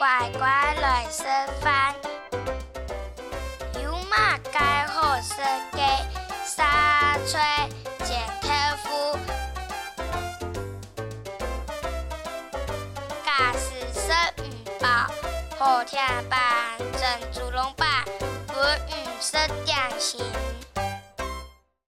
乖乖来吃饭。有马该好生嘅，沙吹剪豆夫，假使生唔饱，好听饭，珍珠龙板，不唔生点心。